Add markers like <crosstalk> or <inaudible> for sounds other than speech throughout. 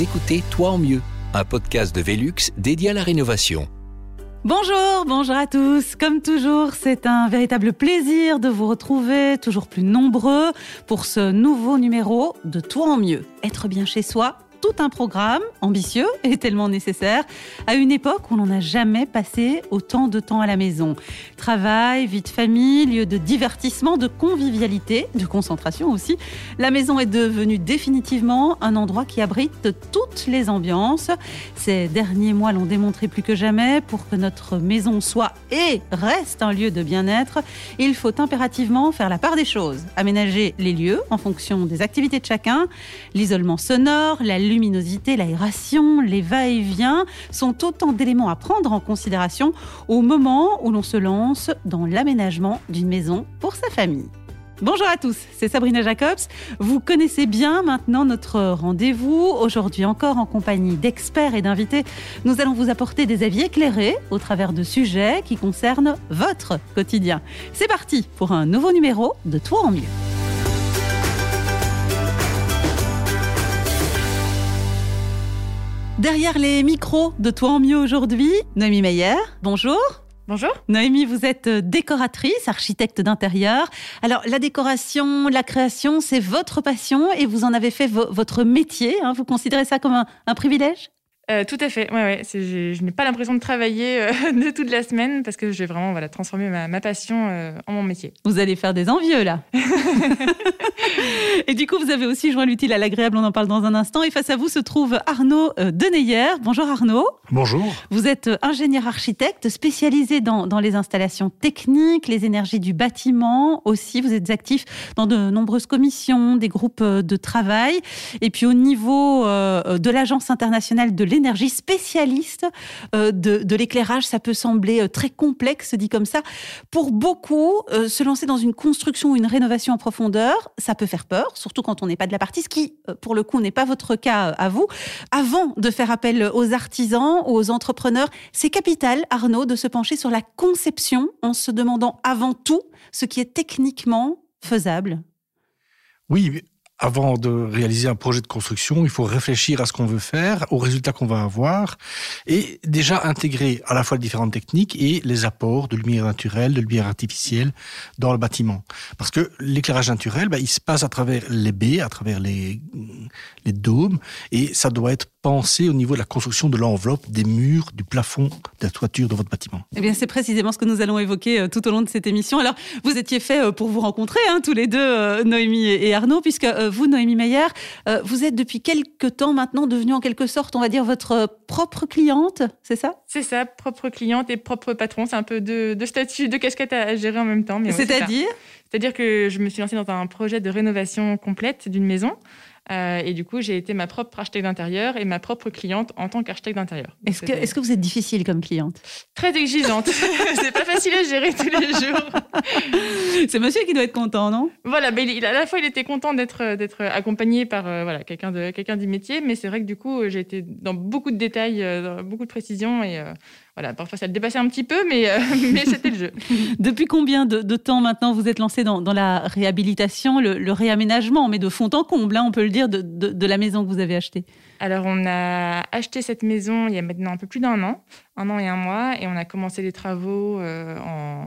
Écoutez Toi en mieux, un podcast de Velux dédié à la rénovation. Bonjour, bonjour à tous. Comme toujours, c'est un véritable plaisir de vous retrouver toujours plus nombreux pour ce nouveau numéro de Toi en mieux. Être bien chez soi, tout un programme ambitieux et tellement nécessaire à une époque où l'on n'a jamais passé autant de temps à la maison. Travail, vie de famille, lieu de divertissement, de convivialité, de concentration aussi. La maison est devenue définitivement un endroit qui abrite toutes les ambiances. Ces derniers mois l'ont démontré plus que jamais. Pour que notre maison soit et reste un lieu de bien-être, il faut impérativement faire la part des choses. Aménager les lieux en fonction des activités de chacun, l'isolement sonore, la luminosité, l'aération, les va-et-vient sont autant d'éléments à prendre en considération au moment où l'on se lance dans l'aménagement d'une maison pour sa famille. Bonjour à tous, c'est Sabrina Jacobs. Vous connaissez bien maintenant notre rendez-vous. Aujourd'hui encore en compagnie d'experts et d'invités, nous allons vous apporter des avis éclairés au travers de sujets qui concernent votre quotidien. C'est parti pour un nouveau numéro de Toi en mieux. Derrière les micros de Toi en mieux aujourd'hui, Noémie Meyer, bonjour. Bonjour. Noémie, vous êtes décoratrice, architecte d'intérieur. Alors, la décoration, la création, c'est votre passion et vous en avez fait votre métier. Hein. Vous considérez ça comme un, un privilège? Euh, tout à fait. Ouais, ouais. Je, je n'ai pas l'impression de travailler euh, <laughs> de toute la semaine parce que j'ai vraiment voilà, transformé ma, ma passion euh, en mon métier. Vous allez faire des envieux là. <laughs> et du coup, vous avez aussi joint l'utile à l'agréable. On en parle dans un instant. Et face à vous se trouve Arnaud Deneyer. Bonjour Arnaud. Bonjour. Vous êtes ingénieur architecte spécialisé dans, dans les installations techniques, les énergies du bâtiment aussi. Vous êtes actif dans de nombreuses commissions, des groupes de travail. Et puis au niveau de l'Agence internationale de l'énergie, spécialiste euh, de, l'éclairage. Ça peut sembler euh, très complexe dit comme ça. Pour beaucoup, euh, se lancer dans une construction ou une rénovation en profondeur, ça peut faire peur, surtout quand on n'est pas de la partie, ce qui, pour le coup, n'est pas votre cas à vous. Avant de faire appel aux artisans, aux entrepreneurs, c'est capital, Arnaud, de se pencher sur la conception en se demandant avant tout ce qui est techniquement faisable. Oui, avant de réaliser un projet de construction, il faut réfléchir à ce qu'on veut faire, aux résultats qu'on va avoir, et déjà intégrer à la fois les différentes techniques et les apports de lumière naturelle, de lumière artificielle dans le bâtiment. Parce que l'éclairage naturel, bah, il se passe à travers les baies, à travers les, les dômes, et ça doit être pensé au niveau de la construction de l'enveloppe, des murs, du plafond, de la toiture de votre bâtiment. Eh bien, c'est précisément ce que nous allons évoquer euh, tout au long de cette émission. Alors, vous étiez fait euh, pour vous rencontrer, hein, tous les deux, euh, Noémie et Arnaud, puisque vous, Noémie Meyer, vous êtes depuis quelques temps maintenant devenue en quelque sorte, on va dire, votre propre cliente, c'est ça? C'est ça, propre cliente et propre patron. C'est un peu deux, statuts, deux casquettes à gérer en même temps. C'est-à-dire? C'est-à-dire que je me suis lancée dans un projet de rénovation complète d'une maison. Euh, et du coup, j'ai été ma propre architecte d'intérieur et ma propre cliente en tant qu'architecte d'intérieur. Est-ce que, est que, vous êtes difficile comme cliente? Très exigeante. <laughs> c'est pas facile à gérer tous les jours. <laughs> c'est monsieur qui doit être content, non? Voilà, mais il, à la fois, il était content d'être, d'être accompagné par euh, voilà, quelqu'un, de, quelqu'un du métier, mais c'est vrai que du coup, j'ai été dans beaucoup de détails, euh, dans beaucoup de précisions et voilà, parfois ça le dépassait un petit peu, mais, euh, <laughs> mais c'était le jeu. Depuis combien de, temps maintenant vous êtes lancé dans, la réhabilitation, le, réaménagement, mais de fond en comble, hein, on peut le dire, de, de, la maison que vous avez achetée Alors on a acheté cette maison il y a maintenant un peu plus d'un an, un an et un mois, et on a commencé les travaux euh, en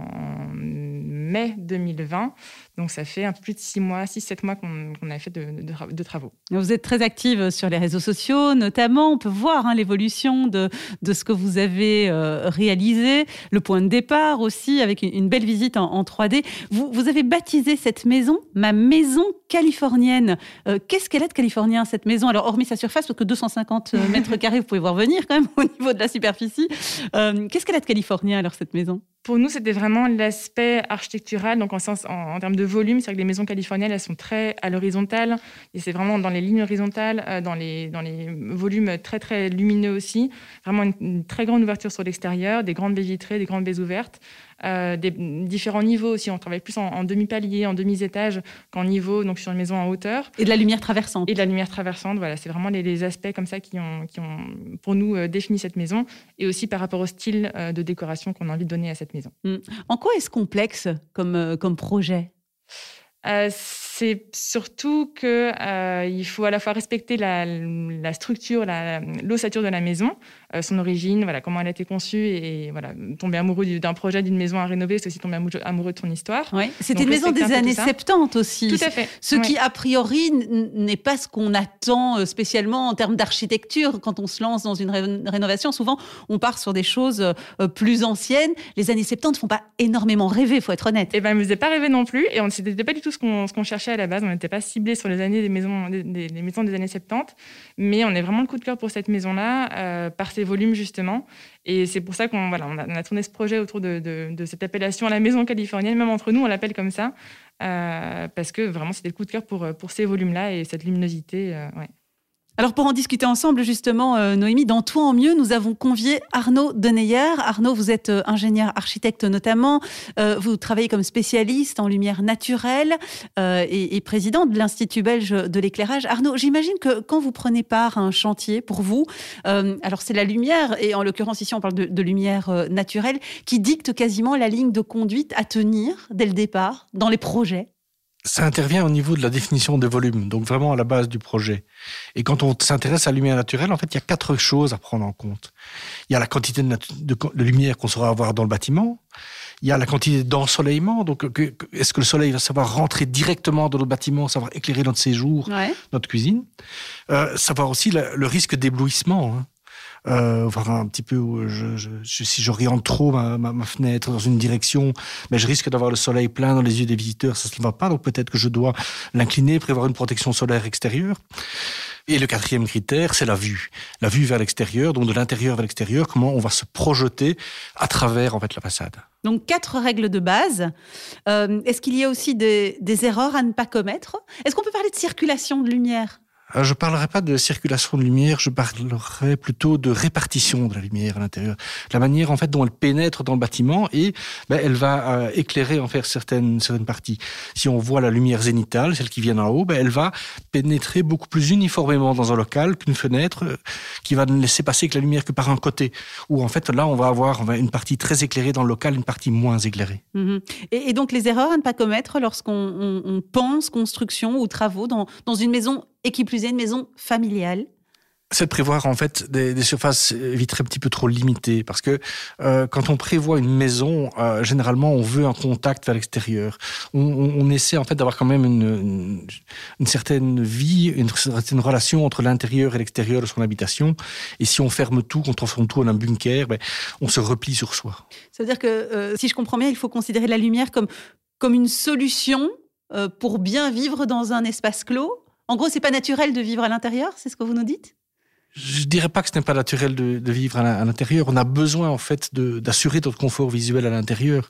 mai 2020. Donc ça fait un peu plus de six mois, six, sept mois qu'on a fait de, travaux. Vous êtes très active sur les réseaux sociaux, notamment. On peut voir hein, l'évolution de, de, ce que vous avez euh, réalisé, le point de départ aussi, avec une, belle visite en, 3D. Vous, vous, avez baptisé cette maison ma maison californienne. Euh, qu'est-ce qu'elle est de californien, cette maison? Alors, hormis sa surface, parce que 250 euh, <laughs> mètres carrés, vous pouvez voir venir quand même <laughs> au niveau de la superficie. Qu'est-ce qu'elle est de californien, alors, cette maison? Pour nous, c'était vraiment l'aspect architectural, donc en, sens, en, termes de volume, c'est que les maisons californiennes, elles sont très à l'horizontale, et c'est vraiment dans les lignes horizontales, euh, dans, les, dans les volumes très très lumineux aussi, vraiment une très grande ouverture sur l'extérieur, des grandes baies vitrées, des grandes baies ouvertes, euh, des différents niveaux aussi. On travaille plus en, demi-palier, en demi-étage qu'en niveau, donc sur une maison en hauteur. Et de la lumière traversante. Et de la lumière traversante, voilà. C'est vraiment les, aspects comme ça qui ont, qui ont pour nous, euh, défini cette maison. Et aussi par rapport au style euh, de décoration qu'on a envie de donner à cette maison. Mmh. En quoi est-ce complexe comme, comme projet? C'est surtout que euh, il faut à la fois respecter la, structure, l'ossature de la maison, euh, son origine, voilà comment elle a été conçue et, voilà tomber amoureux d'un projet, d'une maison à rénover, c'est aussi tomber amoureux de son histoire. Oui. C'était une maison des années 70 aussi. Tout à fait. Ce qui a priori n'est pas ce qu'on attend euh, spécialement en termes d'architecture quand on se lance dans une rénovation. Souvent, on part sur des choses euh, plus anciennes. Les années 70 ne font pas énormément rêver, faut être honnête. Et eh ben, ne faisaient pas rêver non plus, et on n'était pas du tout ce qu'on cherchait à la base. On n'était pas ciblé sur les années des maisons des, des, maisons des années 70, mais on est vraiment le coup de cœur pour cette maison-là euh, par volumes justement. Et c'est pour ça qu'on voilà, on a, tourné ce projet autour de, cette appellation à la maison californienne. Même entre nous, on l'appelle comme ça. Euh, parce que vraiment, c'était le coup de cœur pour, ces volumes-là et cette luminosité. Euh. Alors pour en discuter ensemble justement, euh, Noémie, dans Tout en mieux, nous avons convié Arnaud Deneyer. Arnaud, vous êtes euh, ingénieur architecte notamment. Euh, vous travaillez comme spécialiste en lumière naturelle et, président de l'Institut belge de l'éclairage. Arnaud, j'imagine que quand vous prenez part à un chantier, pour vous, alors c'est la lumière, et en l'occurrence ici on parle de lumière naturelle, qui dicte quasiment la ligne de conduite à tenir dès le départ dans les projets ça intervient au niveau de la définition des volumes, donc vraiment à la base du projet. Et quand on s'intéresse à la lumière naturelle, en fait, il y a quatre choses à prendre en compte. Il y a la quantité de, lumière qu'on saura avoir dans le bâtiment. Il y a la quantité d'ensoleillement. Donc, est-ce que le soleil va savoir rentrer directement dans le bâtiment, savoir éclairer notre séjour, notre cuisine euh, Savoir aussi le risque d'éblouissement. Hein euh, voir un petit peu je, je, si j'oriente trop ma, fenêtre dans une direction, mais je risque d'avoir le soleil plein dans les yeux des visiteurs, ça ne va pas. Donc peut-être que je dois l'incliner, prévoir une protection solaire extérieure. Et le quatrième critère, c'est la vue. La vue vers l'extérieur, donc de l'intérieur vers l'extérieur, comment on va se projeter à travers en fait la façade. Donc quatre règles de base. Euh, est-ce qu'il y a aussi des, erreurs à ne pas commettre? Est-ce qu'on peut parler de circulation de lumière? Je ne parlerai pas de circulation de lumière, je parlerai plutôt de répartition de la lumière à l'intérieur. La manière en fait dont elle pénètre dans le bâtiment et ben, elle va euh, éclairer en fait certaines, certaines parties. Si on voit la lumière zénitale, celle qui vient en haut, ben, elle va pénétrer beaucoup plus uniformément dans un local qu'une fenêtre euh, qui va ne laisser passer que la lumière que par un côté. Où en fait là on va avoir une partie très éclairée dans le local, une partie moins éclairée. Mhm. Et, donc les erreurs à ne pas commettre lorsqu'on pense construction ou travaux dans, dans une maison et qui plus est une maison familiale c'est de prévoir en fait des, surfaces vitrées un petit peu trop limitées parce que euh, quand on prévoit une maison, euh, généralement on veut un contact vers l'extérieur. On, essaie en fait d'avoir quand même une, une, certaine vie, une certaine relation entre l'intérieur et l'extérieur de son habitation. Et si on ferme tout, on transforme tout en un bunker, ben, on se replie sur soi. Ça veut dire que euh, si je comprends bien, il faut considérer la lumière comme comme une solution pour bien vivre dans un espace clos en gros, c'est pas naturel de vivre à l'intérieur, c'est ce que vous nous dites? Je dirais pas que ce n'est pas naturel de, vivre à l'intérieur. On a besoin en fait d'assurer notre confort visuel à l'intérieur,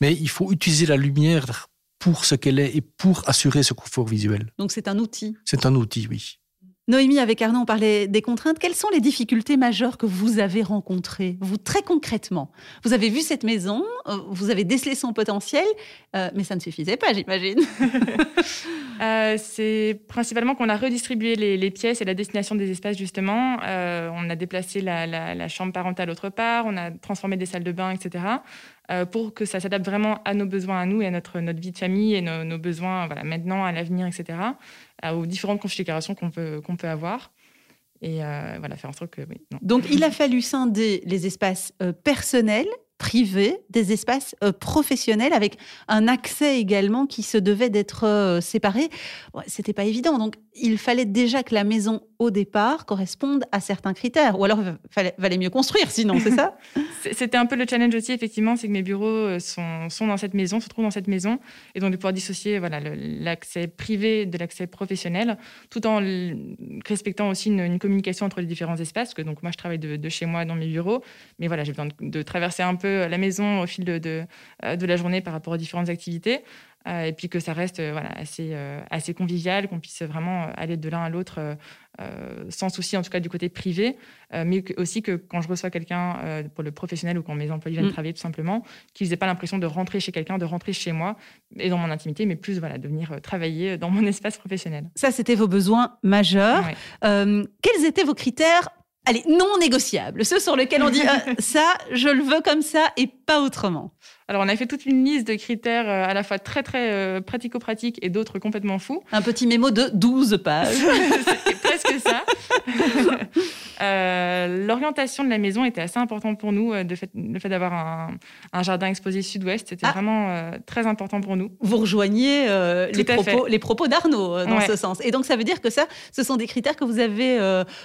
mais il faut utiliser la lumière pour ce qu'elle est et pour assurer ce confort visuel. Donc c'est un outil? C'est un outil, oui. Noémie, avec Arnaud, on parlait des contraintes. Quelles sont les difficultés majeures que vous avez rencontrées, vous, très concrètement? Vous avez vu cette maison, euh, vous avez décelé son potentiel, euh, mais ça ne suffisait pas, j'imagine. <laughs> <laughs> Euh, c'est principalement qu'on a redistribué les, pièces et la destination des espaces, justement. on a déplacé la, chambre parentale autre part, on a transformé des salles de bain, etc. pour que ça s'adapte vraiment à nos besoins à nous et à notre, notre vie de famille et nos, besoins voilà, maintenant, à l'avenir, etc aux différentes configurations qu'on peut, qu'on peut avoir. Et euh, voilà, faire en sorte que. Donc, il a fallu scinder les espaces euh, personnels privés, des espaces euh, professionnels avec un accès également qui se devait d'être euh, séparé. C'était pas évident. Donc, il fallait déjà que la maison au départ corresponde à certains critères. Ou alors, il valait mieux construire, sinon, c'est ça? <laughs> C'était un peu le challenge aussi, effectivement, c'est que mes bureaux euh, sont, dans cette maison, se trouvent dans cette maison, et donc de pouvoir dissocier voilà l'accès privé de l'accès professionnel, tout en respectant aussi une, communication entre les différents espaces. que donc moi, je travaille de, chez moi dans mes bureaux, mais voilà, j'ai besoin de traverser un peu la maison au fil de, euh, de la journée par rapport aux différentes activités. Euh, et puis que ça reste euh, voilà, assez, assez convivial, qu'on puisse vraiment aller de l'un à l'autre sans souci, en tout cas du côté privé, mais aussi que quand je reçois quelqu'un pour le professionnel ou quand mes employés viennent mm. travailler tout simplement, qu'ils n'aient pas l'impression de rentrer chez quelqu'un, de rentrer chez moi et dans mon intimité, mais plus voilà, de venir travailler dans mon <laughs> espace professionnel. Ça, c'était vos besoins majeurs. quels étaient vos critères allez, non négociables, ceux sur lesquels on dit euh, <laughs> ça, je le veux comme ça et pas autrement. Alors, on a fait toute une liste de critères euh, à la fois très, très euh, pratico-pratiques et d'autres complètement fous. Un petit mémo de 12 pages. <laughs> C'est presque ça. <laughs> Euh, L'orientation de la maison était assez importante pour nous. euh, de fait, le fait d'avoir un, un jardin exposé sud-ouest, c'était Ah. vraiment euh, très important pour nous. Vous rejoignez euh, les, propos, les propos d'Arnaud dans Ouais. ce sens. Et donc, ça veut dire que ça, ce sont des critères que vous avez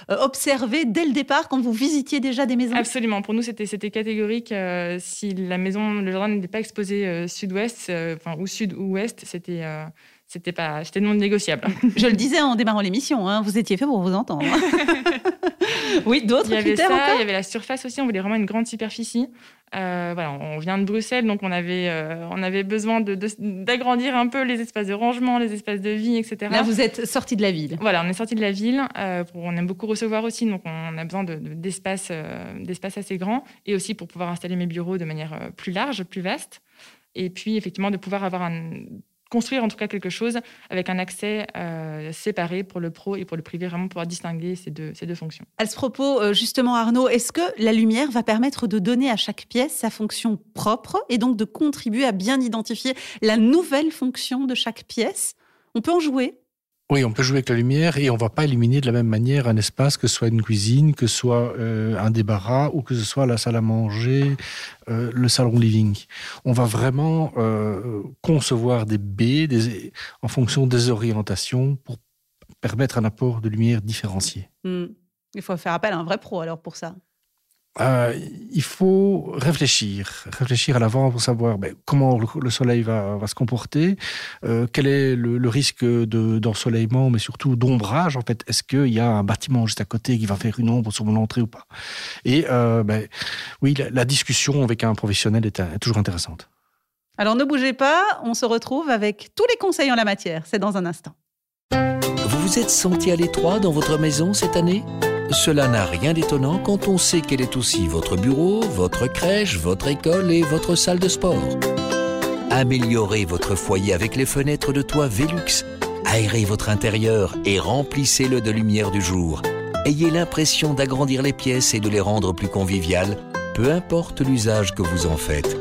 observés dès le départ quand vous visitiez déjà des maisons? Absolument. Pour nous, c'était c'était catégorique. si la maison, le jardin n'était pas exposé sud-ouest, enfin ou sud ou ouest, c'était c'était pas, c'était non négociable. <laughs> Je le disais en démarrant l'émission, hein, vous étiez fait pour vous entendre. <laughs> oui, d'autres Il y avait critères ça, il y avait la surface aussi. On voulait vraiment une grande superficie. Euh, voilà, on vient de Bruxelles, donc on avait, euh, on avait besoin de- de- d'agrandir un peu les espaces de rangement, les espaces de vie, etc. Là, vous êtes sorti de la ville. Voilà, on est sorti de la ville. euh, pour- on aime beaucoup recevoir aussi, donc on a besoin de- de- d'espace assez grand et aussi pour pouvoir installer mes bureaux de manière plus large, plus vaste. Et puis, effectivement, de pouvoir avoir un construire en tout cas quelque chose avec un accès euh, séparé pour le pro et pour le privé, vraiment pouvoir distinguer ces deux, ces deux fonctions. À ce propos, euh, justement, Arnaud, est-ce que la lumière va permettre de donner à chaque pièce sa fonction propre et donc de contribuer à bien identifier la nouvelle fonction de chaque pièce? On peut en jouer? Oui, on peut jouer avec la lumière et on va pas éliminer de la même manière un espace, que ce soit une cuisine, que ce soit euh, un débarras ou que ce soit la salle à manger, euh, le salon living. On va vraiment euh, concevoir des baies en fonction des orientations pour permettre un apport de lumière différencié. Hmm. Il faut faire appel à un vrai pro alors pour ça. Euh, il faut réfléchir, réfléchir à l'avant pour savoir ben, comment le, le soleil va, va se comporter, euh, quel est le, le risque de- d'ensoleillement, mais surtout d'ombrage. En fait, est-ce qu'il y a un bâtiment juste à côté qui va faire une ombre sur mon entrée ou pas? Et euh, ben, oui, la, la discussion avec un professionnel est, est toujours intéressante. Alors ne bougez pas, on se retrouve avec tous les conseils en la matière. C'est dans un instant. Vous vous êtes senti à l'étroit dans votre maison cette année? Cela n'a rien d'étonnant quand on sait qu'elle est aussi votre bureau, votre crèche, votre école et votre salle de sport. Améliorez votre foyer avec les fenêtres de toit Velux. Aérez votre intérieur et remplissez-le de lumière du jour. Ayez l'impression d'agrandir les pièces et de les rendre plus conviviales, peu importe l'usage que vous en faites.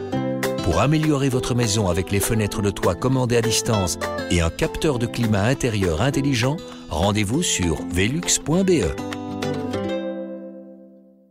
Pour améliorer votre maison avec les fenêtres de toit commandées à distance et un capteur de climat intérieur intelligent, rendez-vous sur velux.be.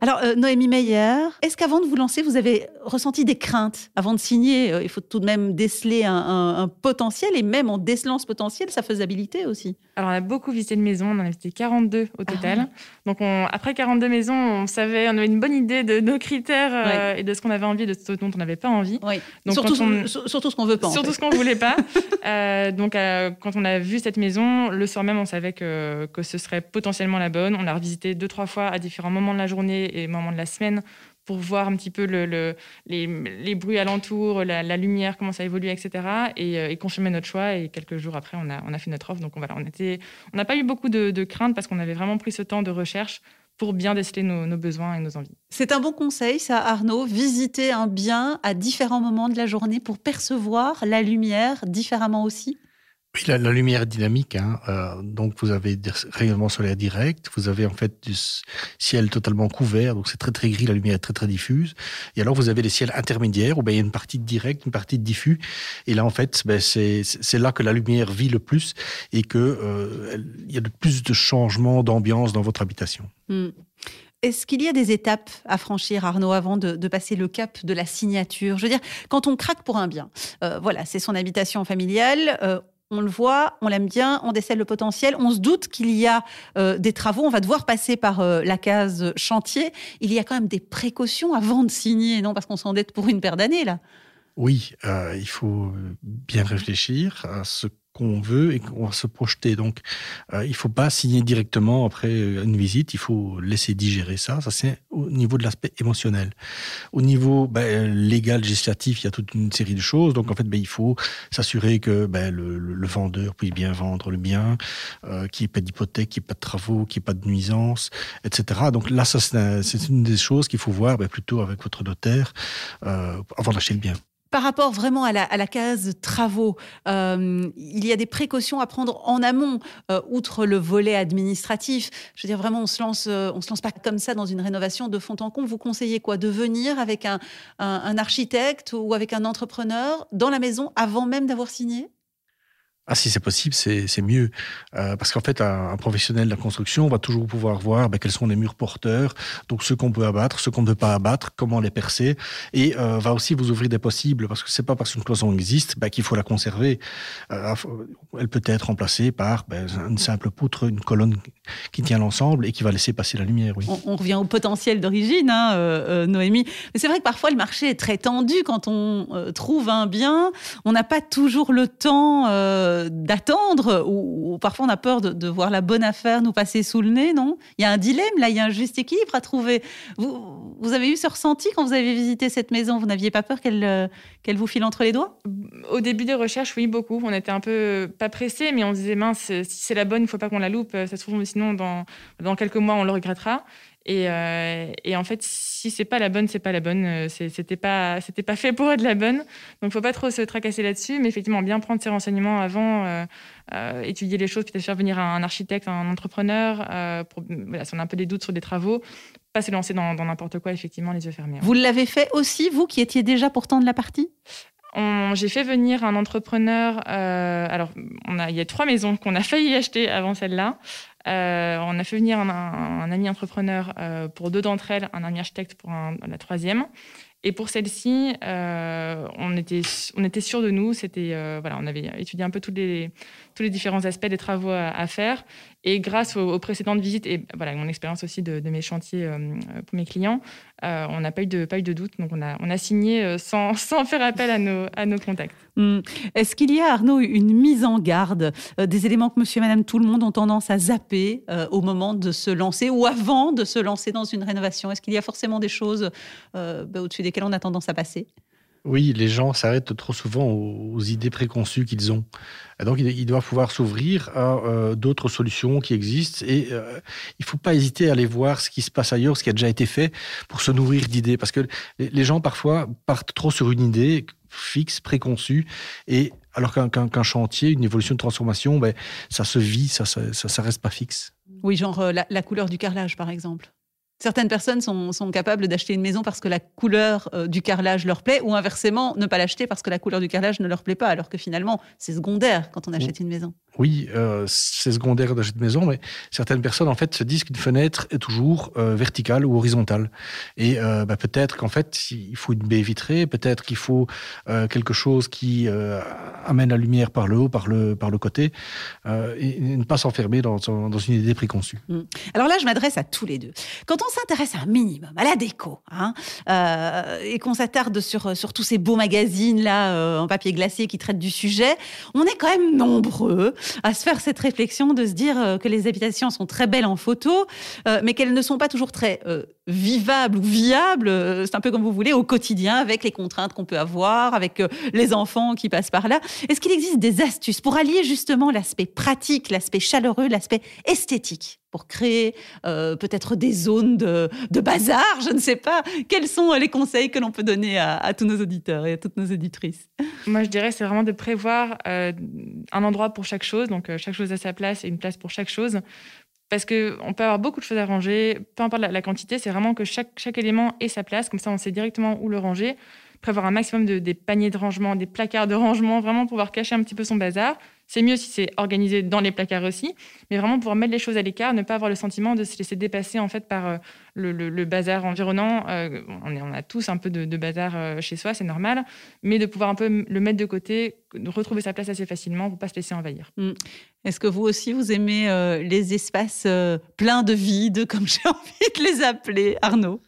Alors euh, Noémie Meyer, est-ce qu'avant de vous lancer, vous avez ressenti des craintes avant de signer? Euh, Il faut tout de même déceler un, un- un potentiel et même en décelant ce potentiel, sa faisabilité aussi. Alors, on a beaucoup visité de maisons, on en a visité 42 au total. ouais. Donc, on- après 42 maisons, on savait, on avait une bonne idée de nos critères euh, et de ce qu'on avait envie, de ce dont on n'avait pas envie. Oui. Donc, surtout, on- surtout ce qu'on veut pas. en Surtout fait. ce qu'on voulait pas. <laughs> Euh, donc, euh, quand on a vu cette maison, le soir même, on savait que, que ce serait potentiellement la bonne. On l'a revisité deux, trois fois à différents moments de la journée et moments de la semaine pour voir un petit peu le, le- les, bruits alentours, la, la lumière, comment ça évolue, etc. Et, euh, et confirmer notre choix. Et quelques jours après, on a, fait notre offre. Donc, on, voilà, on était- on n'a pas eu beaucoup de, craintes parce qu'on avait vraiment pris ce temps de recherche pour bien déceler nos besoins et nos envies. C'est un bon conseil, ça, Arnaud. Visiter un bien à différents moments de la journée pour percevoir la lumière différemment aussi. La, lumière est dynamique. hein. Euh, donc, vous avez des rayonnements solaires directs. Vous avez en fait du ciel totalement couvert. Donc, c'est très, très gris. La lumière est très, très diffuse. Et alors, vous avez les ciels intermédiaires où il y a une partie de direct, une partie de diffus. Et là, en fait, ben, c'est là que la lumière vit le plus et que euh, y a de plus de changements d'ambiance dans votre habitation. Hmm. Est-ce qu'il y a des étapes à franchir, Arnaud, avant de, passer le cap de la signature? Je veux dire, quand on craque pour un bien, euh, voilà, c'est son habitation familiale. On le voit, on l'aime bien, on décèle le potentiel, on se doute qu'il y a euh, des travaux, on va devoir passer par euh, la case chantier. Il y a quand même des précautions avant de signer, non Parce qu'on s'endette pour une paire d'années, là. Oui, euh, il faut bien réfléchir à ce qu'on veut et qu'on va se projeter. Donc, euh, il faut pas signer directement après euh, une visite. Il faut laisser digérer ça. Ça, c'est au niveau de l'aspect émotionnel. Au niveau ben, légal, législatif, il y a toute une série de choses. Donc, en fait, ben, il faut s'assurer que ben, le, vendeur puisse bien vendre le bien, euh, qu'il n'y ait pas d'hypothèque, qu'il n'y ait pas de travaux, qu'il n'y ait pas de nuisance, etc. Donc là, c'est un- c'est une des choses qu'il faut voir plutôt avec votre notaire avant d'acheter le bien. Par rapport vraiment à la, case travaux, euh, il y a des précautions à prendre en amont, euh, outre le volet administratif. Je veux dire, vraiment, on se lance, euh, on se lance pas comme ça dans une rénovation de fond en comble. Vous conseillez quoi? De venir avec un architecte ou avec un entrepreneur dans la maison avant même d'avoir signé? Ah, si c'est possible, c'est mieux. Euh, parce qu'en fait, un, professionnel de la construction va toujours pouvoir voir ben, quels sont les murs porteurs, donc ceux qu'on peut abattre, ceux qu'on ne peut pas abattre, comment les percer, et euh, va aussi vous ouvrir des possibles, parce que c'est pas parce qu'une cloison existe ben, qu'il faut la conserver. Euh, elle peut être remplacée par ben, une simple poutre, une colonne qui tient l'ensemble et qui va laisser passer la lumière. Oui. On, revient au potentiel d'origine, hein, Noémie. Mais c'est vrai que parfois le marché est très tendu quand on trouve un bien. On n'a pas toujours le temps d'attendre ou, parfois on a peur de, voir la bonne affaire nous passer sous le nez, non? Il y a un dilemme là, il y a un juste équilibre à trouver. Vous, vous avez eu ce ressenti quand vous avez visité cette maison? Vous n'aviez pas peur qu'elle euh, qu'elle vous file entre les doigts? Au début des recherches, oui, beaucoup. On était un peu pas pressés, mais on se disait mince, si c'est la bonne, il faut pas qu'on la loupe. Ça se trouve, sinon dans, dans quelques mois, on le regrettera. Euh, et, en fait, si c'est pas la bonne, c'est pas la bonne. Euh, c'était pas, c'était pas fait pour être la bonne. Donc, faut pas trop se tracasser là-dessus, mais effectivement, bien prendre ses renseignements avant, euh, étudier les choses, peut-être faire venir un architecte, un entrepreneur, pour, si on a un peu des doutes sur des travaux, pas se lancer dans n'importe quoi, effectivement, les yeux fermés. Vous l'avez fait aussi, vous qui étiez déjà pourtant de la partie? J'ai fait venir un entrepreneur. alors, on a, il y a trois maisons qu'on a <laughs> failli acheter avant celle-là. Euh, on a fait venir un, ami entrepreneur euh, pour deux d'entre elles, un ami architecte pour la troisième. Et pour celle-ci, euh, on, était, on était sûr de nous. C'était, voilà, on avait étudié un peu tous les, tous les différents aspects des travaux à, faire. Et grâce aux, précédentes visites et voilà, mon expérience aussi de, mes chantiers pour mes clients, on n'a pas eu de, pas eu de doute. Donc, on a, on a signé sans, <laughs> sans faire appel à nos, à nos contacts. Hmm. Est-ce qu'il y a, Arnaud, une mise en garde euh, des éléments que monsieur et madame tout le monde ont tendance à zapper euh, au moment de se lancer ou avant de se lancer dans une rénovation? Est-ce qu'il y a forcément des choses euh, bah, au-dessus desquelles on a tendance à passer? Oui, les gens s'arrêtent trop souvent aux, idées préconçues qu'ils ont. donc, ils doivent pouvoir s'ouvrir à d'autres solutions qui existent. Et il ne faut pas hésiter à aller voir ce qui se passe ailleurs, ce qui a déjà été fait, pour se nourrir d'idées. Parce que les gens, parfois, partent trop sur une idée fixe, préconçu. Et alors qu'un chantier, une évolution de transformation, ben, ça se vit, ça ne reste pas fixe. Oui, genre euh, la, couleur du carrelage, par exemple. Certaines personnes sont, sont capables d'acheter une maison parce que la couleur euh, du carrelage leur plaît, ou inversement, ne pas l'acheter parce que la couleur du carrelage ne leur plaît pas, alors que finalement, c'est secondaire quand on achète une maison. Oui, euh, c'est secondaire d'acheter une maison, mais certaines personnes en fait se disent qu'une fenêtre est toujours euh, verticale ou horizontale. Et bah, peut-être qu'en fait, il faut une baie vitrée, peut-être qu'il faut quelque chose qui amène la lumière par le haut, par le, par le côté, et, ne pas s'enfermer dans, une idée préconçue. Mmh. Alors là, je m'adresse à tous les deux. Quand on s'intéresse un minimum à la déco, hein, euh, et qu'on s'attarde sur, sur tous ces beaux magazines là euh, en papier glacé qui traitent du sujet, on est quand même nombreux à se faire cette réflexion de se dire euh, que les habitations sont très belles en photo, mais qu'elles ne sont pas toujours très vivables ou viables. C'est un peu comme vous voulez au quotidien avec les contraintes qu'on peut avoir, avec les enfants qui passent par là. Est-ce qu'il existe des astuces pour allier justement l'aspect pratique, l'aspect chaleureux, l'aspect esthétique? Pour créer euh, peut-être des zones de, bazar, je ne sais pas. Quels sont les conseils que l'on peut donner à, tous nos auditeurs et à toutes nos éditrices Moi, je dirais c'est vraiment de prévoir euh, un endroit pour chaque chose, donc euh, chaque chose à sa place et une place pour chaque chose. Parce qu'on peut avoir beaucoup de choses à ranger, peu importe la, quantité, c'est vraiment que chaque, chaque élément ait sa place, comme ça on sait directement où le ranger prévoir un maximum de des paniers de rangement, des placards de rangement, vraiment pouvoir cacher un petit peu son bazar. C'est mieux si c'est organisé dans les placards aussi, mais vraiment pouvoir mettre les choses à l'écart, ne pas avoir le sentiment de se laisser dépasser en fait par euh, le, bazar environnant. Euh, on, a tous un peu de, bazar euh, chez soi, c'est normal, mais de pouvoir un peu le mettre de côté, retrouver sa place assez facilement pour pas se laisser envahir. Mm. Est-ce que vous aussi vous aimez les espaces pleins de vide, comme <laughs> j'ai envie de les appeler, Arnaud?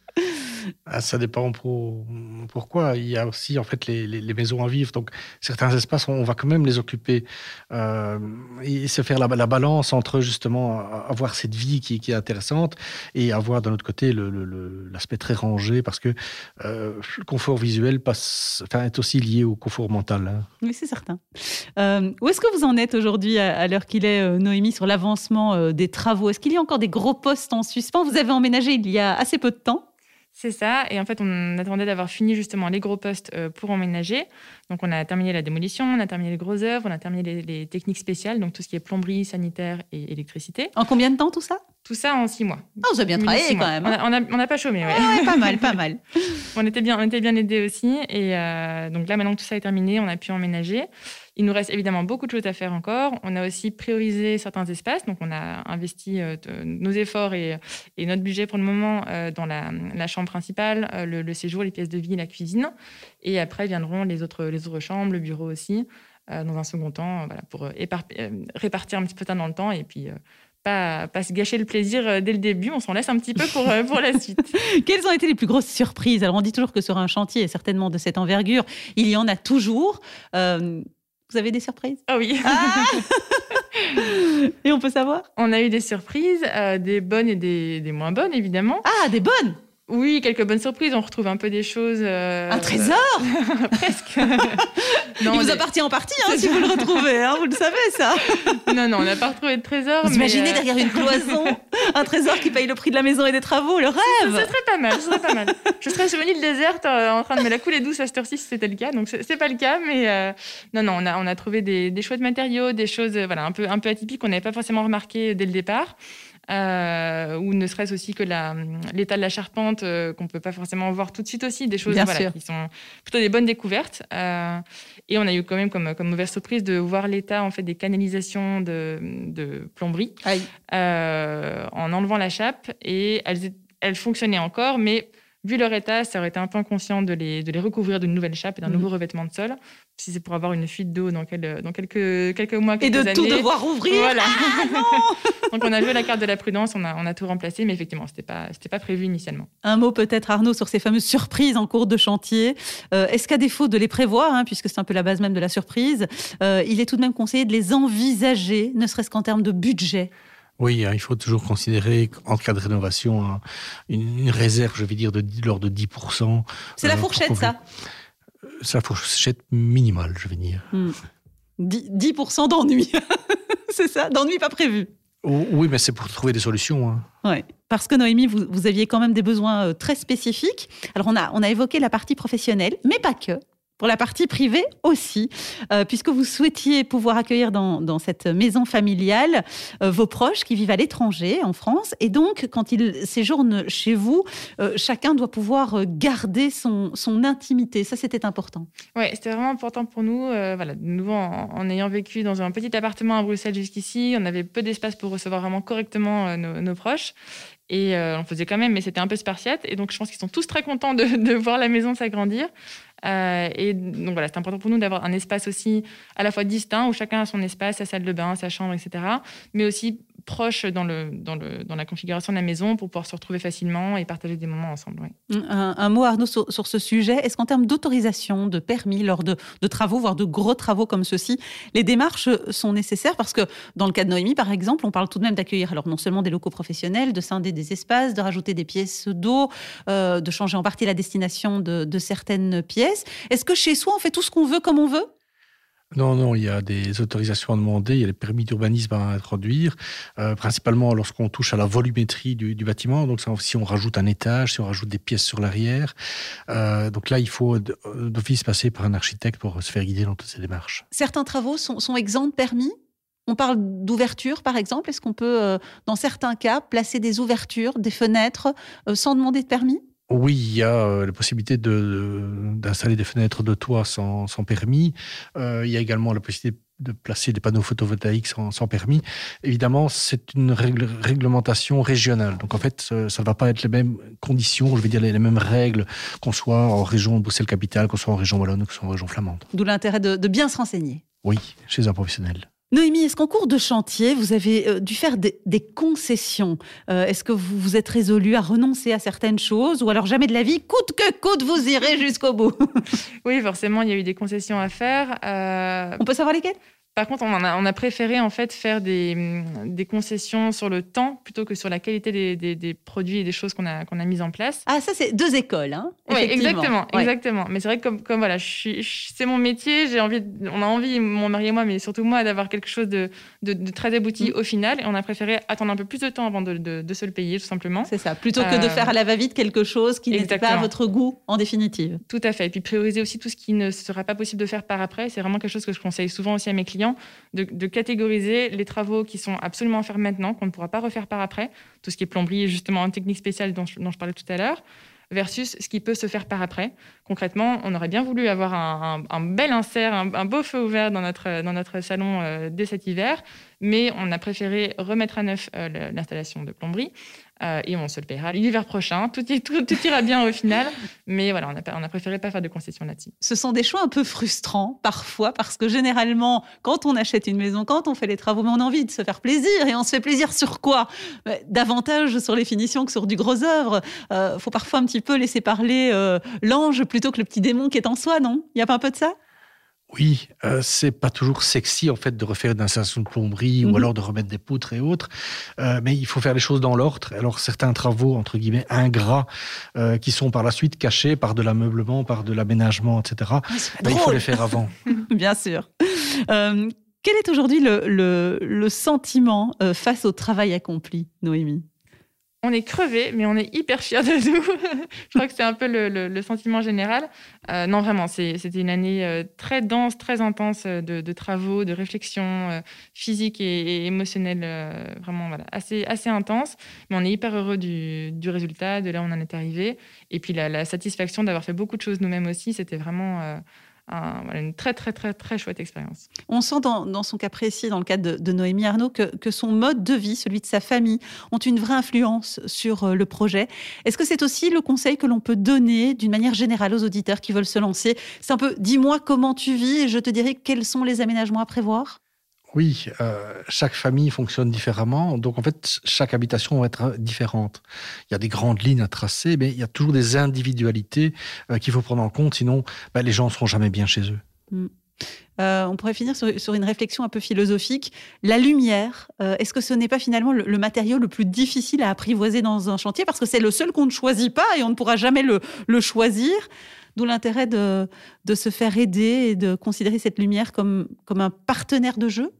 Ah, ça dépend pour, pourquoi. Il y a aussi en fait les, maisons à vivre. Donc certains espaces, on va quand même les occuper euh, et se faire la, la, balance entre justement avoir cette vie qui, qui, est intéressante et avoir d'un autre côté l'aspect très rangé parce que euh, le confort visuel passe, enfin, est aussi lié au confort mental. Hein. Oui, c'est certain. Euh, où est-ce que vous en êtes aujourd'hui à, l'heure qu'il est, Noémie, sur l'avancement des travaux? Est-ce qu'il y a encore des gros postes en suspens? Vous avez emménagé il y a assez peu de temps C'est ça. Et en fait, on attendait d'avoir fini justement les gros postes euh, pour emménager. Donc, on a terminé la démolition, on a terminé les gros œuvres, on a terminé les, techniques spéciales, donc tout ce qui est plomberie, sanitaire et électricité. En combien de temps tout ça? Tout ça en six mois. Ah, vous avez bien travaillé quand même. Hein. On n'a pas chômé, ouais. pas mal, pas mal. <laughs> on était bien, on était bien aidés aussi. Et euh, donc là, maintenant que tout ça est terminé, on a pu emménager. Il nous reste évidemment beaucoup de choses à faire encore. On a aussi priorisé certains espaces. Donc, on a investi euh, nos efforts et, notre budget pour le moment euh, dans la, chambre principale, euh, le, séjour, les pièces de vie, la cuisine. Et après viendront les autres, les autres chambres, le bureau aussi, dans un second temps, voilà, pour répartir un petit peu ça dans le temps et puis pas, pas se gâcher le plaisir dès le début. On s'en laisse un petit peu pour, pour la <laughs> suite. Quelles ont été les plus grosses surprises? Alors, on dit toujours que sur un chantier, certainement de cette envergure, il y en a toujours. Vous avez des surprises? Ah oui. Ah <laughs> et on peut savoir? On a eu des surprises, euh, des bonnes et des, des, moins bonnes, évidemment. Ah, des bonnes oui, quelques bonnes surprises. On retrouve un peu des choses. Euh, un trésor <laughs> Presque. <laughs> non, Il vous appartient en partie hein, si vous le retrouvez, hein, vous le savez ça. <laughs> non, non, on n'a pas retrouvé de trésor. Vous imaginez euh, derrière une cloison un trésor qui paye le prix de la maison et des travaux, le rêve Ce serait pas mal, ce serait pas mal. Je serais sur une île déserte euh, en train de me la couler douce à cette heure-ci si c'était le cas. Donc c'est pas le cas, mais non, non, on a, on a trouvé des, des chouettes matériaux, des choses voilà, un, peu, un peu atypiques qu'on n'avait pas forcément remarqué dès le départ. Euh, ou ne serait-ce aussi que l'état de la charpente euh, qu'on peut pas forcément voir tout de suite aussi, des choses qui sont plutôt des bonnes découvertes. Euh, et on a eu quand même comme, comme mauvaise surprise de voir l'état en fait des canalisations de, de plomberie en enlevant la chape et elles, elles fonctionnaient encore, mais vu leur état, ça aurait été un peu inconscient de les, de les recouvrir d'une nouvelle chape et d'un mhm. nouveau revêtement de sol. Si c'est pour avoir une fuite d'eau dans, dans quelques, quelques mois, quelques Et de tout devoir ouvrir Voilà ah, <laughs> Donc on a joué la carte de la prudence, on a, on a tout remplacé, mais effectivement, ce n'était pas, pas prévu initialement. Un mot peut-être, Arnaud, sur ces fameuses surprises en cours de chantier. Euh, est-ce qu'à défaut de les prévoir, hein, puisque c'est un peu la base même de la surprise, euh, il est tout de même conseillé de les envisager, ne serait-ce qu'en termes de budget? Oui, hein, il faut toujours considérer en cas de rénovation hein, une, réserve, je vais dire, de l'ordre de 10%. C'est la euh, fourchette, ça? C'est la fourchette minimale, je vais dire. 10%, hmm. d'ennui. <laughs> c'est ça, d'ennui pas prévu. Oui, mais c'est pour trouver des solutions. Hein. Oui, parce que Noémie, vous, vous, aviez quand même des besoins euh, très spécifiques. Alors, on a, on a évoqué la partie professionnelle, mais pas que pour la partie privée aussi, euh, puisque vous souhaitiez pouvoir accueillir dans, cette maison familiale euh, vos proches qui vivent à l'étranger, en France. Et donc, quand ils séjournent chez vous, euh, chacun doit pouvoir garder son, intimité. Ça, c'était important. Oui, c'était vraiment important pour nous. voilà, de nouveau, en, ayant vécu dans un petit appartement à Bruxelles jusqu'ici, on avait peu d'espace pour recevoir vraiment correctement nos, proches. Et on faisait quand même, mais c'était un peu spartiate. Et donc, je pense qu'ils sont tous très contents de voir la maison s'agrandir. Euh, et donc voilà, c'est important pour nous d'avoir un espace aussi à la fois distinct où chacun a son espace, sa salle de bain, sa chambre, etc. Mais aussi proche dans, la configuration de la maison pour pouvoir se retrouver facilement et partager des moments ensemble. Un, mot, Arnaud, sur, ce sujet. Est-ce qu'en termes d'autorisation, de permis, lors de, travaux, voire de gros travaux comme ceux-ci, les démarches sont nécessaires? Parce que dans le cas de Noémie, par exemple, on parle tout de même d'accueillir alors non seulement des locaux professionnels, de scinder des espaces, de rajouter des pièces d'eau, euh, de changer en partie la destination de, de certaines pièces. Est-ce que chez soi, on fait tout ce qu'on veut comme on veut? Non, non, il y a des autorisations à demander, il y a les permis d'urbanisme à introduire, euh, principalement lorsqu'on touche à la volumétrie du, bâtiment. Donc, si on rajoute un étage, si on rajoute des pièces sur l'arrière. Euh, donc là, il faut d'office passer par un architecte pour se faire guider dans toutes ces démarches. Certains travaux sont, sont exempts de permis? On parle d'ouverture, par exemple. Est-ce qu'on peut, euh, dans certains cas, placer des ouvertures, des fenêtres, sans demander de permis? Oui, il y a euh, la possibilité d'installer des fenêtres de toit sans, permis. Euh, il y a également la possibilité de placer des panneaux photovoltaïques sans, permis. Évidemment, c'est une réglementation régionale. Donc en fait, ça ne va pas être les mêmes conditions, je vais dire les, mêmes règles qu'on soit en région Bruxelles-Capitale, qu'on soit en région Wallonne, qu'on soit en région flamande. D'où l'intérêt de bien se renseigner. Oui, chez un professionnel. Noémie, est-ce qu'en cours de chantier, vous avez euh, dû faire des, concessions? Euh, Est-ce que vous vous êtes résolu à renoncer à certaines choses ou alors jamais de la vie, coûte que coûte, vous irez jusqu'au bout? <laughs> Oui, forcément, il y a eu des concessions à faire. Euh, On peut savoir lesquelles? Par contre, on, a, on a préféré en fait faire des, des, concessions sur le temps plutôt que sur la qualité des, des, produits et des choses qu'on a, qu'on a mises en place. Ah, ça, c'est deux écoles, hein Oui, exactement, exactement. Mais c'est vrai que comme, comme voilà, c'est mon métier, j'ai envie, on a envie, mon mari et moi, mais surtout moi, d'avoir quelque chose de, de, très abouti mm. au final. Et on a préféré attendre un peu plus de temps avant de, de se le payer, tout simplement. C'est ça, plutôt que de euh, faire à la va-vite quelque chose qui n'est pas à votre goût, en définitive. Tout à fait. Et puis prioriser aussi tout ce qui ne sera pas possible de faire par après. C'est vraiment quelque chose que je conseille souvent aussi à mes clients de, catégoriser les travaux qui sont absolument à faire maintenant, qu'on ne pourra pas refaire par après, tout ce qui est plomberie, justement, en technique spéciale dont je, parlais tout à l'heure, versus ce qui peut se faire par après. Concrètement, on aurait bien voulu avoir un, bel insert, un, beau feu ouvert dans notre, dans notre salon euh, dès cet hiver, mais on a préféré remettre à neuf euh, l'installation de plomberie euh, et on se le paiera l'hiver prochain. Tout, tout, ira bien au final. Mais voilà, on a, on a préféré pas faire de concessions là-dessus. Ce sont des choix un peu frustrants parfois parce que généralement, quand on achète une maison, quand on fait les travaux, on a envie de se faire plaisir. Et on se fait plaisir sur quoi? Davantage sur les finitions que sur du gros œuvre. Il euh, faut parfois un petit peu laisser parler euh, l'ange plutôt que le petit démon qui est en soi, non? Il n'y a pas un peu de ça? Oui, euh, c'est pas toujours sexy en fait de refaire une installation de plomberie ou mhm. alors de remettre des poutres et autres, euh, mais il faut faire les choses dans l'ordre. Alors certains travaux entre guillemets ingrats euh, qui sont par la suite cachés par de l'ameublement, par de l'aménagement, etc. Ah, ben, il faut les faire avant. <laughs> Bien sûr. quel est aujourd'hui le, le, sentiment face au travail accompli, Noémie? On est crevé, mais on est hyper fiers de nous. <laughs> je crois que c'est un peu le, sentiment général. Euh, non, vraiment, c'était une année euh, très dense, très intense euh, de, travaux, de réflexions physiques et, émotionnelles, vraiment voilà, assez, intense. Mais on est hyper heureux du, résultat, de là où on en est arrivé. Et puis la satisfaction d'avoir fait beaucoup de choses nous-mêmes aussi, c'était vraiment une très, très, très, très chouette expérience. On sent dans, son cas précis, dans le cas de, Noémie Arnaud, que, son mode de vie, celui de sa famille, ont une vraie influence sur euh, le projet. Est-ce que c'est aussi le conseil que l'on peut donner d'une manière générale aux auditeurs qui veulent se lancer? C'est un peu, dis-moi comment tu vis et je te dirai quels sont les aménagements à prévoir? Oui, euh, chaque famille fonctionne différemment, donc en fait, chaque habitation va être différente. Il y a des grandes lignes à tracer, mais il y a toujours des individualités euh, qu'il faut prendre en compte, sinon bah, les gens ne seront jamais bien chez eux. Mm. Euh, on pourrait finir sur, une réflexion un peu philosophique. La lumière, est-ce que ce n'est pas finalement le, matériau le plus difficile à apprivoiser dans un chantier? Parce que c'est le seul qu'on ne choisit pas et on ne pourra jamais le, choisir. D'où l'intérêt de, se faire aider et de considérer cette lumière comme un partenaire de jeu?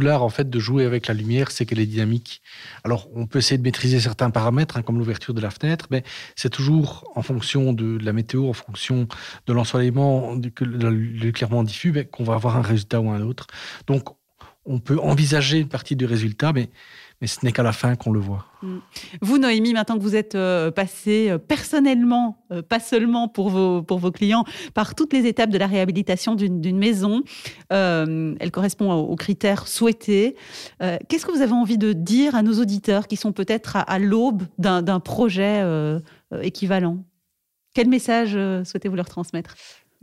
L'art en fait de jouer avec la lumière, c'est qu'elle est dynamique. Alors on peut essayer de maîtriser certains paramètres, hein, comme l'ouverture de la fenêtre, mais c'est toujours en fonction de, la météo, en fonction de l'ensoleillement, de, l'éclairement diffus, qu'on va avoir un résultat ou un autre. Donc on peut envisager une partie du résultat, mais mais ce n'est qu'à la fin qu'on le voit. Mm. Vous, Noémie, maintenant que vous êtes euh, passée euh, personnellement, euh, pas seulement pour vos, pour vos clients, par toutes les étapes de la réhabilitation d'une maison, elle correspond aux, critères souhaités. Qu'est-ce que vous avez envie de dire à nos auditeurs qui sont peut-être à, l'aube d'un projet équivalent? Quel message souhaitez-vous leur transmettre?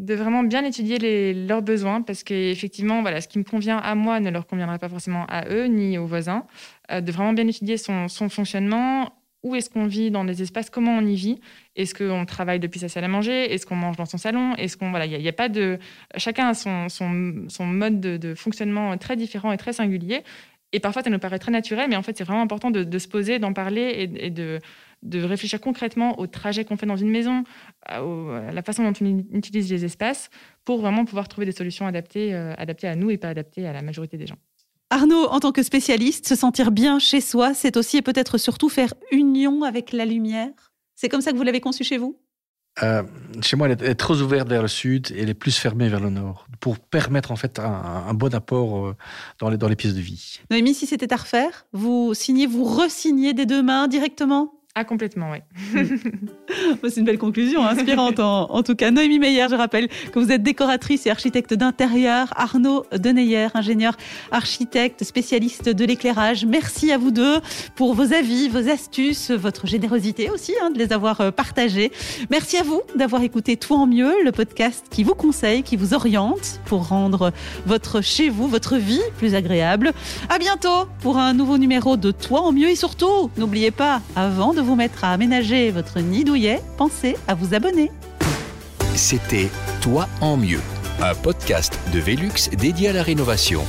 De vraiment bien étudier leurs besoins parce qu'effectivement, voilà, ce qui me convient à moi ne leur conviendra pas forcément à eux ni aux voisins. Euh, de vraiment bien étudier son, fonctionnement. Où est-ce qu'on vit dans les espaces? Comment on y vit? Est-ce qu'on travaille depuis sa salle à manger? Est-ce qu'on mange dans son salon? Est-ce qu'on voilà, il n'y a, pas de chacun a son, son, mode de, fonctionnement très différent et très singulier. Et parfois, ça nous paraît très naturel, mais en fait, c'est vraiment important de, se poser, d'en parler et, de, de réfléchir concrètement au trajet qu'on fait dans une maison, à, la façon dont on utilise les espaces, pour vraiment pouvoir trouver des solutions adaptées, euh, adaptées à nous et pas adaptées à la majorité des gens. Arnaud, en tant que spécialiste, se sentir bien chez soi, c'est aussi et peut-être surtout faire union avec la lumière. C'est comme ça que vous l'avez conçu chez vous? Euh, chez moi, elle est, trop ouverte vers le sud et elle est plus fermée vers le nord, pour permettre en fait un, bon apport euh, dans les, dans les pièces de vie. Noémie, si c'était à refaire, vous signez, vous resignez des deux mains directement? Ah, complètement, oui. <laughs> C'est une belle conclusion, inspirante en, tout cas. Noémie Meyer, je rappelle que vous êtes décoratrice et architecte d'intérieur. Arnaud Deneyer, ingénieur architecte, spécialiste de l'éclairage. Merci à vous deux pour vos avis, vos astuces, votre générosité aussi hein, de les avoir euh, partagés. Merci à vous d'avoir écouté Tout en mieux, le podcast qui vous conseille, qui vous oriente pour rendre votre chez vous, votre vie plus agréable. À bientôt pour un nouveau numéro de Toi en mieux et surtout, n'oubliez pas, avant vous mettre à aménager votre nid douillet, pensez à vous abonner. C'était Toi en mieux, un podcast de Velux dédié à la rénovation.